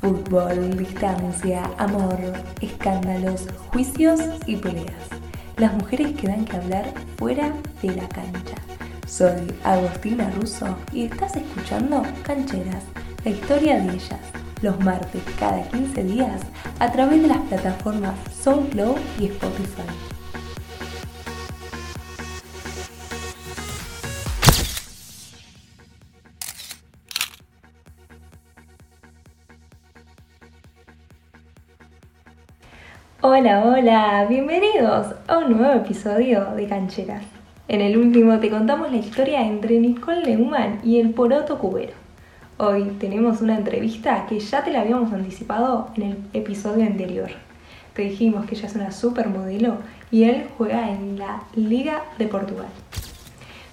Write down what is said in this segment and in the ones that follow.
Fútbol, distancia, amor, escándalos, juicios y peleas. Las mujeres que dan que hablar fuera de la cancha. Soy Agostina Russo y estás escuchando Cancheras, la historia de ellas, los martes cada 15 días a través de las plataformas SoundCloud y Spotify. Hola, hola, bienvenidos a un nuevo episodio de Cancheras. En el último te contamos la historia entre Nicole Neumann y el Poroto Cubero. Hoy tenemos una entrevista que ya te la habíamos anticipado en el episodio anterior. Te dijimos que ella es una supermodelo y él juega en la Liga de Portugal.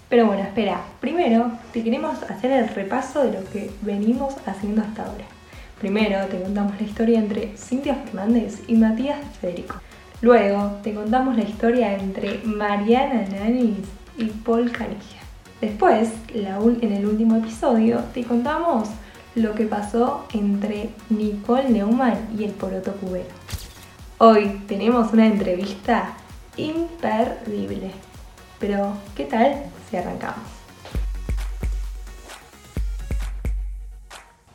Pero bueno, espera, primero te queremos hacer el repaso de lo que venimos haciendo hasta ahora. Primero te contamos la historia entre Cintia Fernández y Matías Federico. Luego te contamos la historia entre Mariana Nanis y Paul Canigia. Después, en el último episodio, te contamos lo que pasó entre Nicole Neumann y el Poroto Cubero. Hoy tenemos una entrevista imperdible. Pero, ¿qué tal si arrancamos?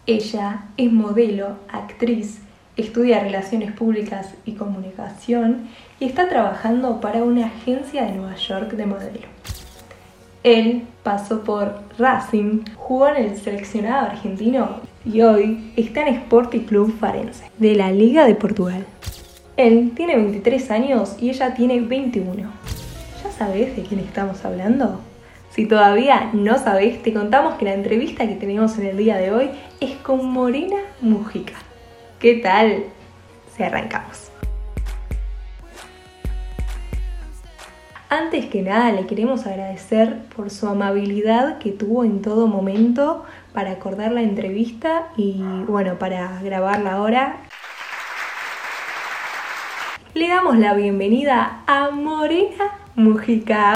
Ella es modelo, actriz, estudia relaciones públicas y comunicación y está trabajando para una agencia de Nueva York de modelo. Él pasó por Racing, jugó en el seleccionado argentino y hoy está en Sporting Club Farense, de la Liga de Portugal. Él tiene 23 años y ella tiene 21. ¿Ya sabes de quién estamos hablando? Si todavía no sabés, te contamos que la entrevista que tenemos en el día de hoy es con Morena Mujica. ¿Qué tal? Se arrancamos. Antes que nada le queremos agradecer por su amabilidad que tuvo en todo momento para acordar la entrevista y bueno, para grabarla ahora. Le damos la bienvenida a Morena Mujica.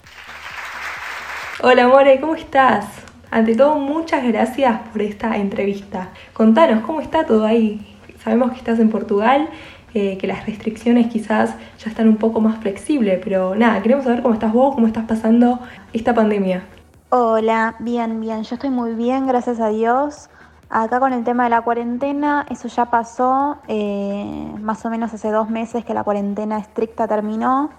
Hola More, ¿cómo estás? Ante todo, muchas gracias por esta entrevista. Contanos, ¿cómo está todo ahí? Sabemos que estás en Portugal, eh, que las restricciones quizás ya están un poco más flexibles, pero nada, queremos saber cómo estás vos, cómo estás pasando esta pandemia. Hola, bien, bien, yo estoy muy bien, gracias a Dios. Acá con el tema de la cuarentena, eso ya pasó, eh, más o menos hace dos meses que la cuarentena estricta terminó.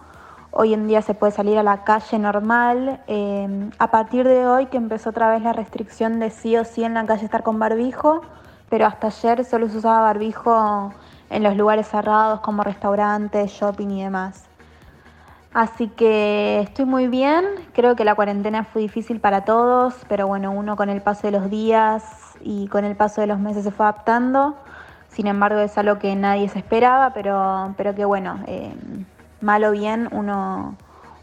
Hoy en día se puede salir a la calle normal. Em, a partir de hoy que empezó otra vez la restricción de sí o sí en la calle estar con barbijo, pero hasta ayer solo se usaba barbijo en los lugares cerrados como restaurantes, shopping y demás. Así que estoy muy bien, creo que la cuarentena fue difícil para todos, pero bueno, uno con el paso de los días y con el paso de los meses se fue adaptando. Sin embargo, es algo que nadie se esperaba, pero, pero que bueno, em, mal o bien, uno,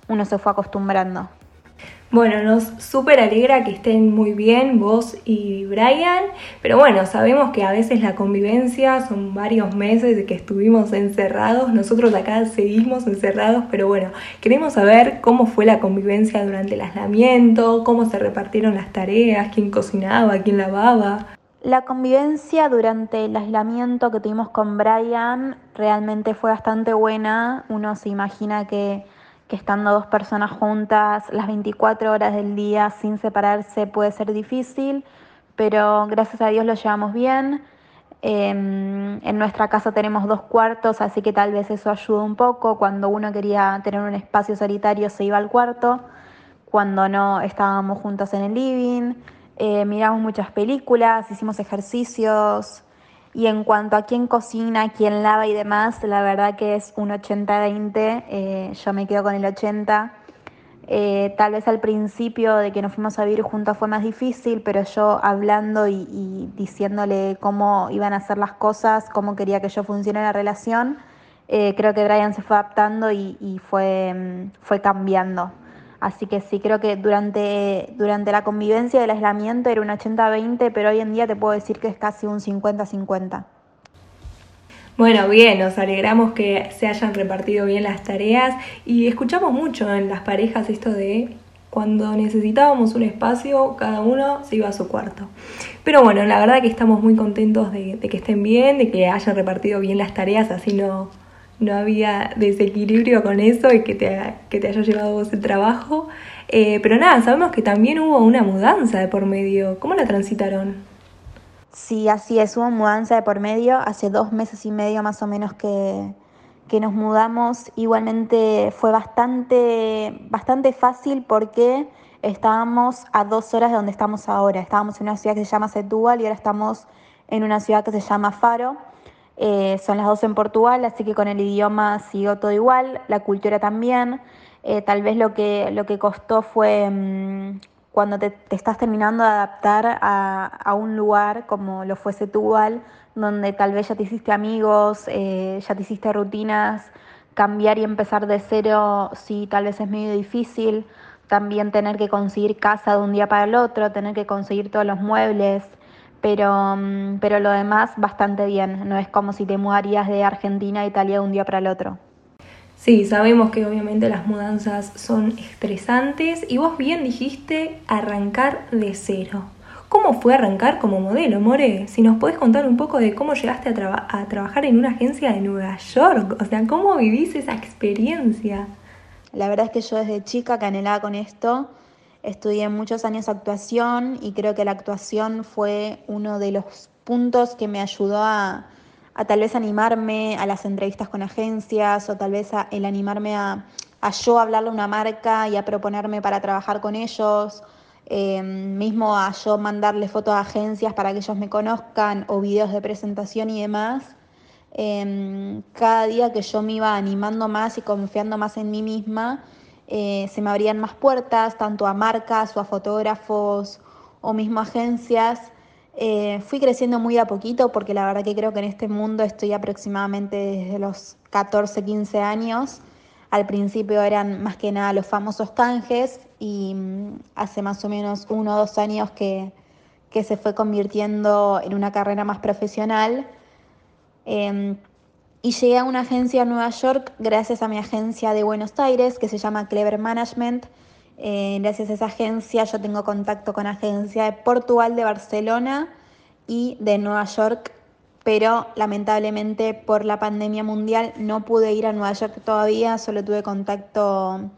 uno se fue acostumbrando. Bueno, nos súper alegra que estén muy bien vos y Brian, pero bueno, sabemos que a veces la convivencia son varios meses de que estuvimos encerrados, nosotros acá seguimos encerrados, pero bueno, queremos saber cómo fue la convivencia durante el aislamiento, cómo se repartieron las tareas, quién cocinaba, quién lavaba. La convivencia durante el aislamiento que tuvimos con Brian realmente fue bastante buena. Uno se imagina que, estando dos personas juntas las 24 horas del día sin separarse puede ser difícil, pero gracias a Dios lo llevamos bien. Em, en nuestra casa tenemos dos cuartos, así que tal vez eso ayuda un poco. Cuando uno quería tener un espacio solitario se iba al cuarto, cuando no estábamos juntos en el living. Eh, miramos muchas películas, hicimos ejercicios y en cuanto a quién cocina, quién lava y demás, la verdad que es un 80-20, eh, yo me quedo con el 80. Eh, tal vez al principio de que nos fuimos a vivir juntos fue más difícil, pero yo hablando y, diciéndole cómo iban a ser las cosas, cómo quería que yo funcione la relación, creo que Brian se fue adaptando y, fue, mm, fue cambiando. Así que sí, creo que durante, durante la convivencia del aislamiento era un 80-20, pero hoy en día te puedo decir que es casi un 50-50. Bueno, bien, nos alegramos que se hayan repartido bien las tareas y escuchamos mucho en las parejas esto de cuando necesitábamos un espacio, cada uno se iba a su cuarto. Pero bueno, la verdad que estamos muy contentos de, que estén bien, de que hayan repartido bien las tareas, así no, no había desequilibrio con eso y que te, que te haya llevado vos el trabajo. Eh, pero nada, sabemos que también hubo una mudanza de por medio. ¿Cómo la transitaron? Sí, así es, hubo mudanza de por medio. Hace dos meses y medio más o menos que, que nos mudamos. Igualmente fue bastante, bastante fácil porque estábamos a dos horas de donde estamos ahora. Estábamos en una ciudad que se llama Setúbal y ahora estamos en una ciudad que se llama Faro. Eh, son las dos en Portugal, así que con el idioma siguió todo igual, la cultura también. Eh, tal vez lo que, lo que costó fue mm, cuando te, estás terminando de adaptar a, a, un lugar como lo fue Setúbal, donde tal vez ya te hiciste amigos, eh, ya te hiciste rutinas, cambiar y empezar de cero, sí, tal vez es medio difícil. También tener que conseguir casa de un día para el otro, tener que conseguir todos los muebles, pero, mm, pero lo demás bastante bien. No es como si te mudarías de Argentina a Italia de un día para el otro. Sí, sabemos que obviamente las mudanzas son estresantes y vos bien dijiste arrancar de cero. ¿Cómo fue arrancar como modelo, More? Si nos puedes contar un poco de cómo llegaste a, a trabajar en una agencia de Nueva York, o sea, ¿cómo vivís esa experiencia? La verdad es que yo desde chica que anhelaba con esto, estudié muchos años actuación y creo que la actuación fue uno de los puntos que me ayudó a, a tal vez animarme a las entrevistas con agencias o tal vez a, el animarme a, a yo hablarle a una marca y a proponerme para trabajar con ellos eh, mismo a yo mandarle fotos a agencias para que ellos me conozcan o videos de presentación y demás. Em, cada día que yo me iba animando más y confiando más en mí misma, eh, se me abrían más puertas, tanto a marcas o a fotógrafos o mismo agencias. Eh, fui creciendo muy a poquito porque la verdad que creo que en este mundo estoy aproximadamente desde los 14, 15 años. Al principio eran más que nada los famosos canjes y mm, hace más o menos uno o dos años que, se fue convirtiendo en una carrera más profesional. Em, y llegué a una agencia en Nueva York gracias a mi agencia de Buenos Aires que se llama Clever Management. Eh, gracias a esa agencia yo tengo contacto con agencia de Portugal, de Barcelona y de Nueva York pero lamentablemente por la pandemia mundial no pude ir a Nueva York todavía, solo tuve contacto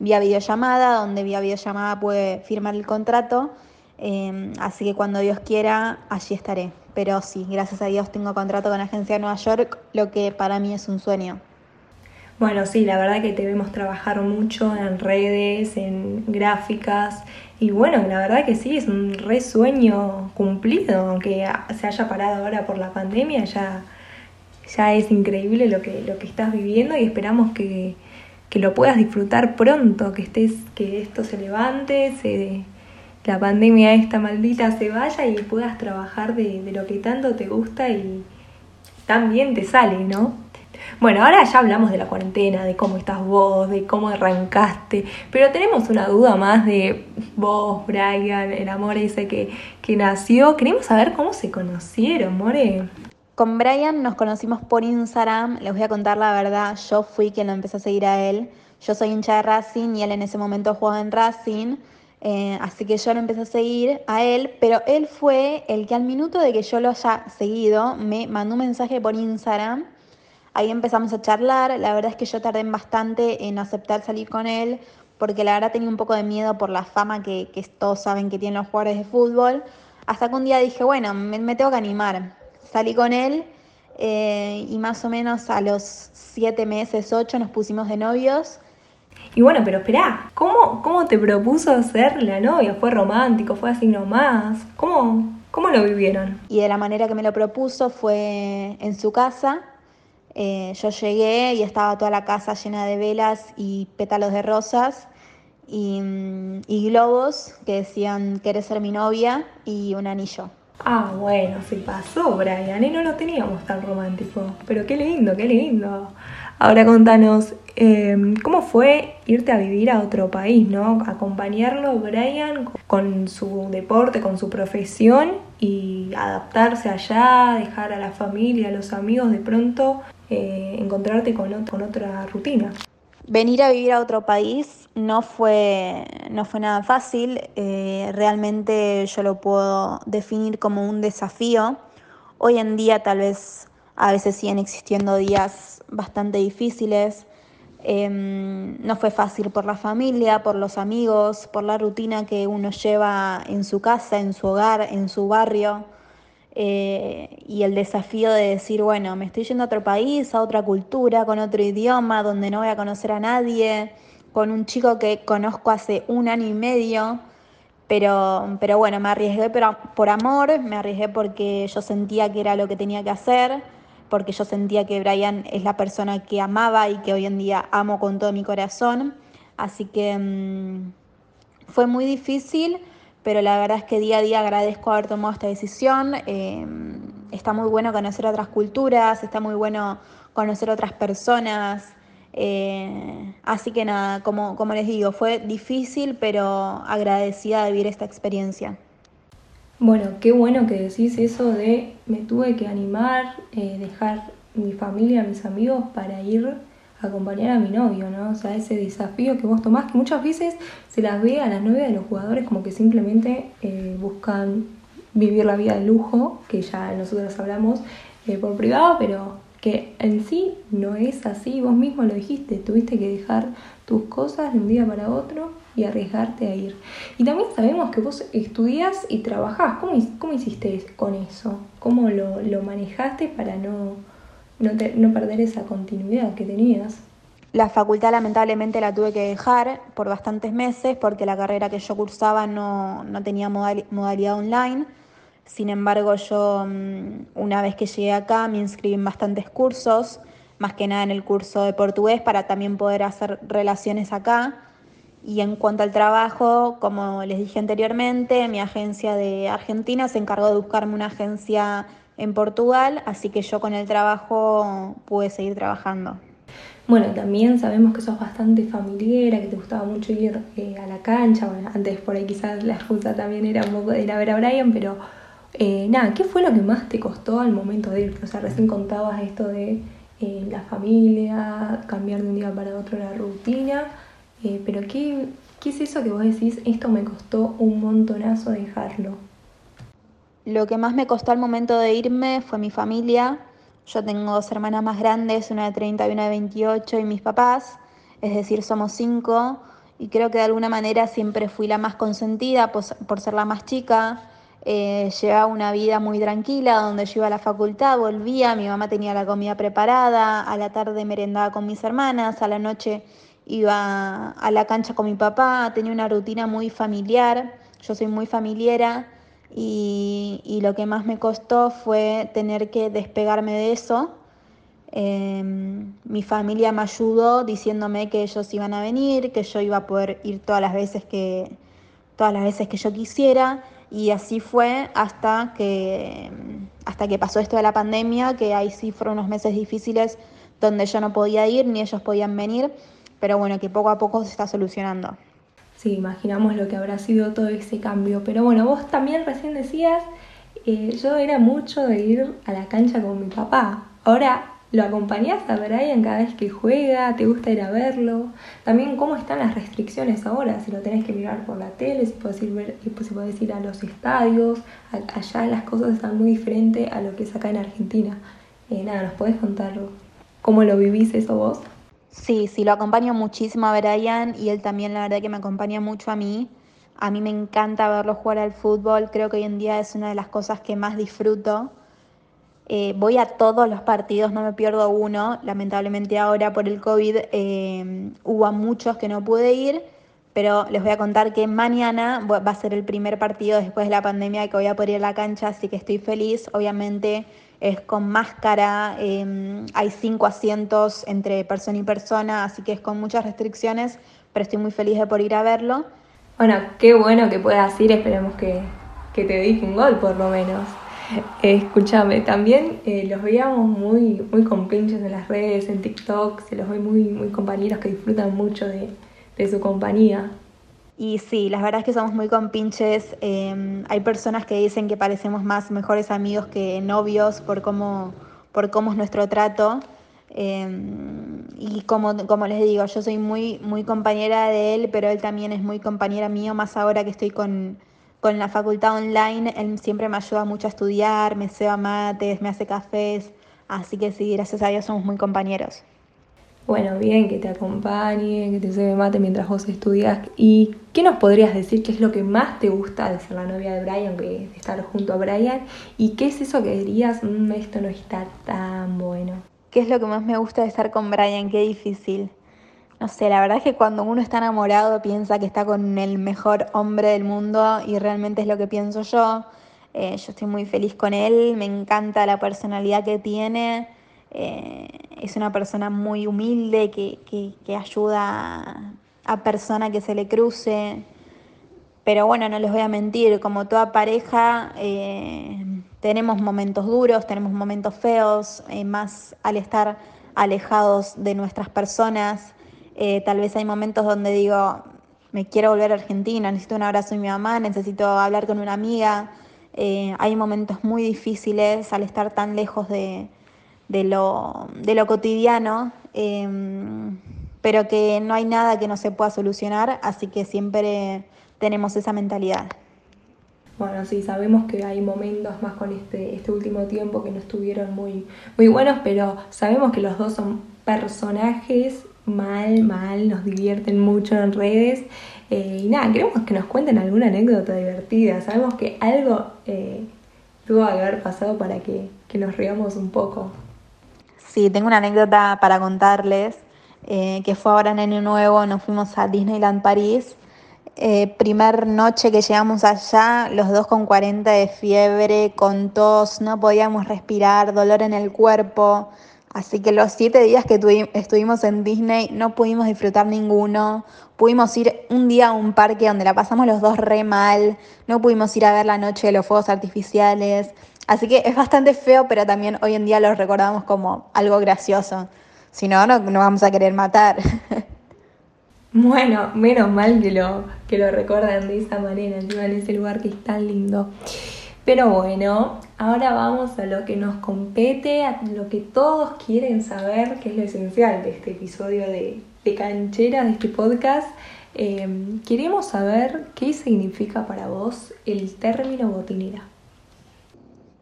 vía videollamada, donde vía videollamada pude firmar el contrato, em, así que cuando Dios quiera, allí estaré. Pero sí, gracias a Dios tengo contrato con la agencia de Nueva York, lo que para mí es un sueño. Bueno, sí, la verdad que te vemos trabajar mucho en redes, en gráficas, y bueno, la verdad que sí, es un re sueño cumplido, aunque se haya parado ahora por la pandemia, ya, ya es increíble lo que, lo que estás viviendo y esperamos que, lo puedas disfrutar pronto, que estés, que esto se levante, se, la pandemia esta maldita se vaya y puedas trabajar de, lo que tanto te gusta y también te sale, ¿no? Bueno, ahora ya hablamos de la cuarentena, de cómo estás vos, de cómo arrancaste, pero tenemos una duda más de vos, Brian, el amor ese que, que nació. Queremos saber cómo se conocieron, More. Con Brian nos conocimos por Instagram, les voy a contar la verdad, yo fui quien lo empecé a seguir a él. Yo soy hincha de Racing y él en ese momento jugaba en Racing. Eh, así que yo lo empecé a seguir a él, pero él fue el que al minuto de que yo lo haya seguido me mandó un mensaje por Instagram Ahí empezamos a charlar, la verdad es que yo tardé bastante en aceptar salir con él, porque la verdad tenía un poco de miedo por la fama que, todos saben que tienen los jugadores de fútbol, hasta que un día dije, bueno, me, tengo que animar. Salí con él eh, y más o menos a los siete meses, ocho, nos pusimos de novios. Y bueno, pero esperá, ¿cómo, cómo te propuso ser la novia? ¿Fue romántico? ¿Fue así nomás? ¿Cómo, ¿Cómo lo vivieron? Y de la manera que me lo propuso fue en su casa, eh, yo llegué y estaba toda la casa llena de velas y pétalos de rosas y, mm, globos que decían ¿quieres ser mi novia? y un anillo. Ah, bueno, se pasó, Brian, y no lo teníamos tan romántico. Pero qué lindo, qué lindo. Ahora contanos, em, ¿cómo fue irte a vivir a otro país, no? Acompañarlo, Brian, con su deporte, con su profesión y adaptarse allá, dejar a la familia, a los amigos de pronto eh, encontrarte con, otra rutina. Venir a vivir a otro país no fue, no fue nada fácil, eh, realmente yo lo puedo definir como un desafío. Hoy en día tal vez a veces siguen existiendo días bastante difíciles. Em, no fue fácil por la familia, por los amigos, por la rutina que uno lleva en su casa, en su hogar, en su barrio. Eh, y el desafío de decir, bueno, me estoy yendo a otro país, a otra cultura, con otro idioma, donde no voy a conocer a nadie, con un chico que conozco hace un año y medio, pero, pero bueno, me arriesgué por, por amor, me arriesgué porque yo sentía que era lo que tenía que hacer, porque yo sentía que Brian es la persona que amaba y que hoy en día amo con todo mi corazón, así que mmm, fue muy difícil pero la verdad es que día a día agradezco haber tomado esta decisión. Eh, está muy bueno conocer otras culturas, está muy bueno conocer otras personas. Eh, así que nada, como, como les digo, fue difícil, pero agradecida de vivir esta experiencia. Bueno, qué bueno que decís eso de me tuve que animar, eh, dejar mi familia, mis amigos para ir acompañar a mi novio, ¿no? O sea, ese desafío que vos tomás, que muchas veces se las ve a las novias de los jugadores como que simplemente eh, buscan vivir la vida de lujo, que ya nosotros hablamos eh, por privado, pero que en sí no es así, vos mismo lo dijiste, tuviste que dejar tus cosas de un día para otro y arriesgarte a ir. Y también sabemos que vos estudias y trabajás, ¿cómo, cómo hiciste con eso? ¿Cómo lo, lo manejaste para no no, perder esa continuidad que tenías. La facultad lamentablemente la tuve que dejar por bastantes meses porque la carrera que yo cursaba no, tenía modalidad online. Sin embargo, yo mm, una vez que llegué acá me inscribí en bastantes cursos, más que nada en el curso de portugués para también poder hacer relaciones acá. Y en cuanto al trabajo, como les dije anteriormente, mi agencia de Argentina se encargó de buscarme una agencia en Portugal, así que yo con el trabajo pude seguir trabajando. Bueno, también sabemos que sos bastante familiar, que te gustaba mucho ir eh, a la cancha. Bueno, antes por ahí quizás la excusa también era un poco de ir a ver a Brian, pero eh, nada, ¿qué fue lo que más te costó al momento de ir? O sea, recién contabas esto de eh, la familia, cambiar de un día para otro la rutina, pero ¿qué, ¿qué es eso que vos decís? Esto me costó un montonazo dejarlo. Lo que más me costó al momento de irme fue mi familia. Yo tengo dos hermanas más grandes, una de 30 y una de 28, y mis papás, es decir, somos cinco, y creo que de alguna manera siempre fui la más consentida por, ser la más chica. Eh, llevaba una vida muy tranquila, donde yo iba a la facultad, volvía, mi mamá tenía la comida preparada, a la tarde merendaba con mis hermanas, a la noche iba a la cancha con mi papá, tenía una rutina muy familiar, yo soy muy familiera y, lo que más me costó fue tener que despegarme de eso. Em, mi familia me ayudó diciéndome que ellos iban a venir, que yo iba a poder ir todas las veces que, todas las veces que yo quisiera y así fue hasta que, hasta que pasó esto de la pandemia, que ahí sí fueron unos meses difíciles donde yo no podía ir ni ellos podían venir, pero bueno, que poco a poco se está solucionando. Sí, imaginamos lo que habrá sido todo ese cambio. Pero bueno, vos también recién decías, eh, yo era mucho de ir a la cancha con mi papá. Ahora lo acompañás a Brian cada vez que juega, te gusta ir a verlo. También cómo están las restricciones ahora, si lo tenés que mirar por la tele, si podés ir, ver, si podés ir a los estadios. Allá las cosas están muy diferentes a lo que es acá en Argentina. Eh, nada, ¿nos podés contar cómo lo vivís eso vos? Sí, sí, lo acompaño muchísimo a Brian y él también la verdad que me acompaña mucho a mí. A mí me encanta verlo jugar al fútbol, creo que hoy en día es una de las cosas que más disfruto. Eh, voy a todos los partidos, no me pierdo uno. Lamentablemente ahora por el COVID eh, hubo muchos que no pude ir, pero les voy a contar que mañana va a ser el primer partido después de la pandemia que voy a poder ir a la cancha, así que estoy feliz. Obviamente es con máscara, em, hay cinco asientos entre persona y persona, así que es con muchas restricciones, pero estoy muy feliz de por ir a verlo. Bueno, qué bueno que puedas ir, esperemos que, te dije un gol por lo menos. escúchame, también eh, los veíamos muy, muy compinches en las redes, en TikTok, se los ve muy, muy compañeros que disfrutan mucho de, de su compañía. Y sí, la verdad es que somos muy compinches. Eh, hay personas que dicen que parecemos más mejores amigos que novios por cómo, por cómo es nuestro trato. Em, y como, como les digo, yo soy muy, muy compañera de él, pero él también es muy compañera mío, más ahora que estoy con, con la facultad online, él siempre me ayuda mucho a estudiar, me ceba mates, me hace cafés, así que sí, gracias a Dios somos muy compañeros. Bueno, bien, que te acompañe, que te cebe mate mientras vos estudias. ¿Y qué nos podrías decir? ¿Qué es lo que más te gusta de ser la novia de Brian, de estar junto a Brian? ¿Y qué es eso que dirías, mm, esto no está tan bueno? ¿Qué es lo que más me gusta de estar con Brian? Qué difícil. No sé, la verdad es que cuando uno está enamorado piensa que está con el mejor hombre del mundo y realmente es lo que pienso yo. Eh, yo estoy muy feliz con él, me encanta la personalidad que tiene. Eh, es una persona muy humilde que, que, ayuda a persona que se le cruce. Pero bueno, no les voy a mentir, como toda pareja eh, tenemos momentos duros, tenemos momentos feos, más al estar alejados de nuestras personas. Eh, tal vez hay momentos donde digo, me quiero volver a Argentina, necesito un abrazo de mi mamá, necesito hablar con una amiga. Eh, hay momentos muy difíciles al estar tan lejos de, lo, cotidiano, em, pero que no hay nada que no se pueda solucionar, así que siempre tenemos esa mentalidad. Bueno, sí, sabemos que hay momentos más con este, este último tiempo que no estuvieron muy, muy buenos, pero sabemos que los dos son personajes mal, mal, nos divierten mucho en redes. Eh, y nada, queremos que nos cuenten alguna anécdota divertida. Sabemos que algo eh, tuvo que haber pasado para que, nos riamos un poco. Sí, tengo una anécdota para contarles, eh, que fue ahora en Año Nuevo, nos fuimos a Disneyland París. primer noche que llegamos allá, los dos con 40 de fiebre, con tos, no podíamos respirar, dolor en el cuerpo. Así que los siete días que estuvimos en Disney no pudimos disfrutar ninguno. Pudimos ir un día a un parque donde la pasamos los dos re mal. No pudimos ir a ver la noche de los fuegos artificiales. Así que es bastante feo, pero también hoy en día lo recordamos como algo gracioso. Si no, no vamos a querer matar. Bueno, menos mal que lo, que lo recuerdan de esa manera, en ese lugar que es tan lindo. Pero bueno, ahora vamos a lo que nos compete, a lo que todos quieren saber, que es lo esencial de este episodio de, de Canchera, de este podcast. Em, queremos saber qué significa para vos el término botinera.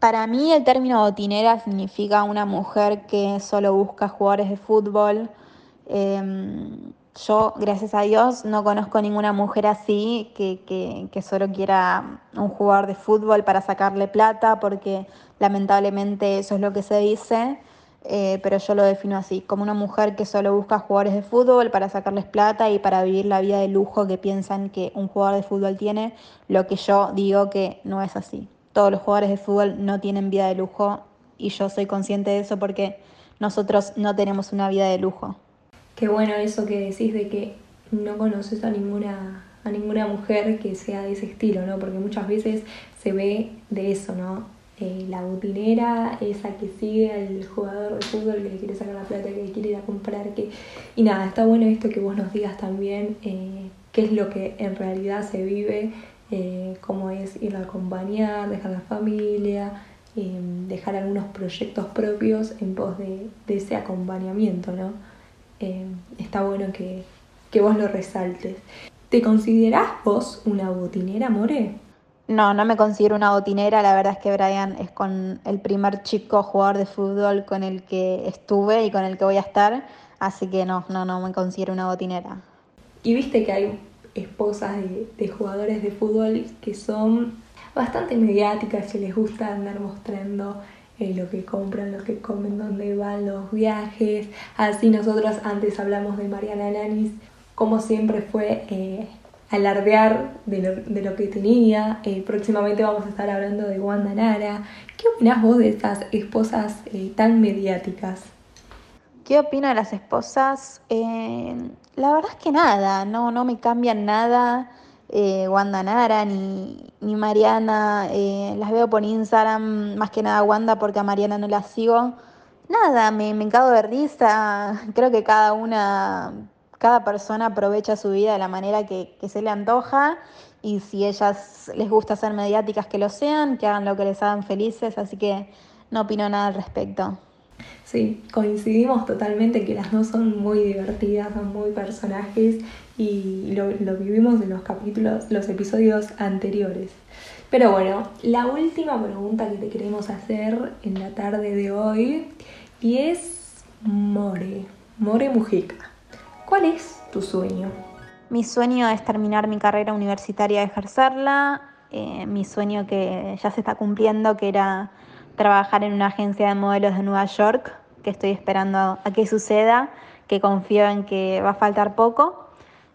Para mí el término botinera significa una mujer que solo busca jugadores de fútbol. Em, yo, gracias a Dios, no conozco ninguna mujer así que, solo quiera un jugador de fútbol para sacarle plata, porque lamentablemente eso es lo que se dice, eh, pero yo lo defino así, como una mujer que solo busca jugadores de fútbol para sacarles plata y para vivir la vida de lujo que piensan que un jugador de fútbol tiene, lo que yo digo que no es así. Todos los jugadores de fútbol no tienen vida de lujo y yo soy consciente de eso porque nosotros no tenemos una vida de lujo. Qué bueno eso que decís de que no conoces a ninguna, a ninguna mujer que sea de ese estilo, ¿no? Porque muchas veces se ve de eso, ¿no? Eh, la butinera, esa que sigue al jugador de fútbol que le quiere sacar la plata, que le quiere ir a comprar, que... Y nada, está bueno esto que vos nos digas también eh, qué es lo que en realidad se vive, eh, cómo es ir a acompañar, dejar la familia, dejar algunos proyectos propios en pos de, ese acompañamiento, ¿no? Eh, está bueno que, vos lo resaltes. ¿Te considerás vos una botinera, More? No, no me considero una botinera. La verdad es que Brian es con el primer chico jugador de fútbol con el que estuve y con el que voy a estar. Así que no, no, no me considero una botinera. Y viste que hay esposas de, de jugadores de fútbol que son bastante mediáticas, que les gusta andar mostrando eh, lo que compran, lo que comen, dónde van los viajes. Así nosotros antes hablamos de Mariana Lanis, como siempre fue eh, alardear de lo, que tenía. Eh, próximamente vamos a estar hablando de Wanda Nara. ¿Qué opinas vos de estas esposas tan mediáticas? ¿Qué opino de las esposas? La verdad es que nada, no, no me cambian nada eh, Wanda Nara ni, ni Mariana. Eh, las veo por Instagram, más que nada Wanda porque a Mariana no la sigo. Nada, me, me cago de risa. Creo que cada una, cada persona aprovecha su vida de la manera que, que se le antoja. Y si ellas les gusta ser mediáticas, que lo sean, que hagan lo que les hagan felices. Así que no opino nada al respecto. Sí, coincidimos totalmente que las dos son muy divertidas, son muy personajes y lo, vivimos en los capítulos, los episodios anteriores. Pero bueno, la última pregunta que te queremos hacer en la tarde de hoy y es More, More Mujica. ¿Cuál es tu sueño? Mi sueño es terminar mi carrera universitaria ejercerla. Eh, mi sueño que ya se está cumpliendo, que era trabajar en una agencia de modelos de Nueva York, que estoy esperando a que suceda, que confío en que va a faltar poco,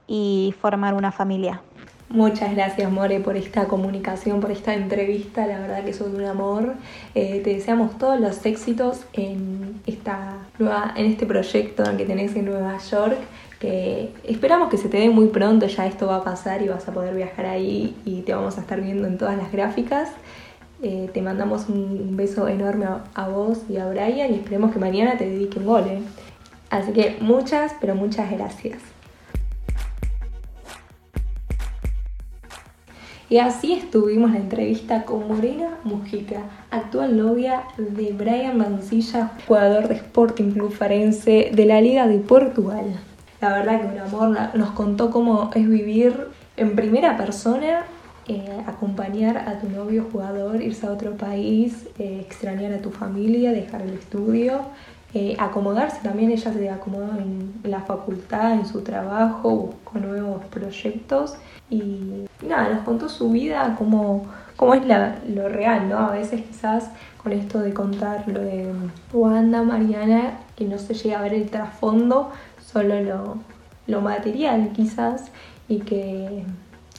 y formar una familia. Muchas gracias More por esta comunicación, por esta entrevista, la verdad que sos un amor. Eh, te deseamos todos los éxitos en, esta nueva, en este proyecto que tenés en Nueva York, que esperamos que se te dé muy pronto, ya esto va a pasar y vas a poder viajar ahí y te vamos a estar viendo en todas las gráficas. Eh, te mandamos un beso enorme a, vos y a Brian y esperemos que mañana te dedique un gol. ¿eh? Así que muchas, pero muchas gracias. Y así estuvimos la entrevista con Morena Mujica, actual novia de Brian Mancilla, jugador de Sporting Club Farense de la Liga de Portugal. La verdad que un amor nos contó cómo es vivir en primera persona eh, acompañar a tu novio jugador, irse a otro país, eh, extrañar a tu familia, dejar el estudio, eh, acomodarse también, ella se acomodó en la facultad, en su trabajo, con nuevos proyectos y nada, nos contó su vida, cómo, cómo es lo real, ¿no? A veces quizás con esto de contar lo de Wanda, Mariana, que no se llega a ver el trasfondo, solo lo, lo material quizás y que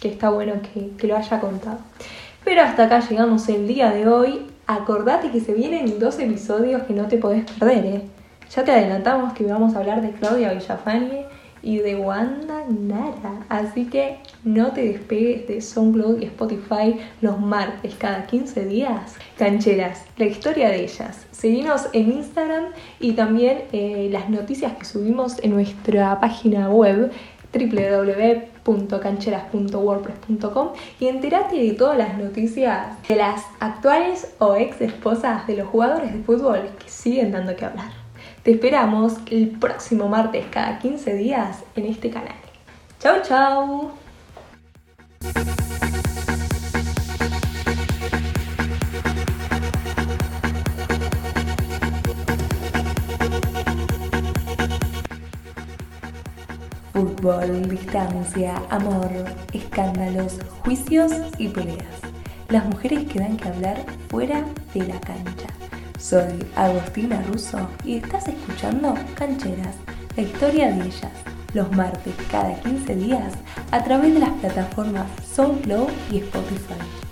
que está bueno que, lo haya contado. Pero hasta acá llegamos el día de hoy. Acordate que se vienen dos episodios que no te podés perder, ¿eh? Ya te adelantamos que vamos a hablar de Claudia Villafañe y de Wanda Nara. Así que no te despegues de SoundCloud y Spotify los martes cada 15 días. Cancheras, la historia de ellas. Seguinos en Instagram y también eh, las noticias que subimos en nuestra página web www.cancheras.wordpress.com y entérate de todas las noticias de las actuales o ex esposas de los jugadores de fútbol que siguen dando que hablar. Te esperamos el próximo martes cada 15 días en este canal. Chau chau. Fútbol, distancia, amor, escándalos, juicios y peleas. Las mujeres que dan que hablar fuera de la cancha. Soy Agostina Russo y estás escuchando Cancheras, la historia de ellas, los martes cada 15 días a través de las plataformas SoundCloud y Spotify.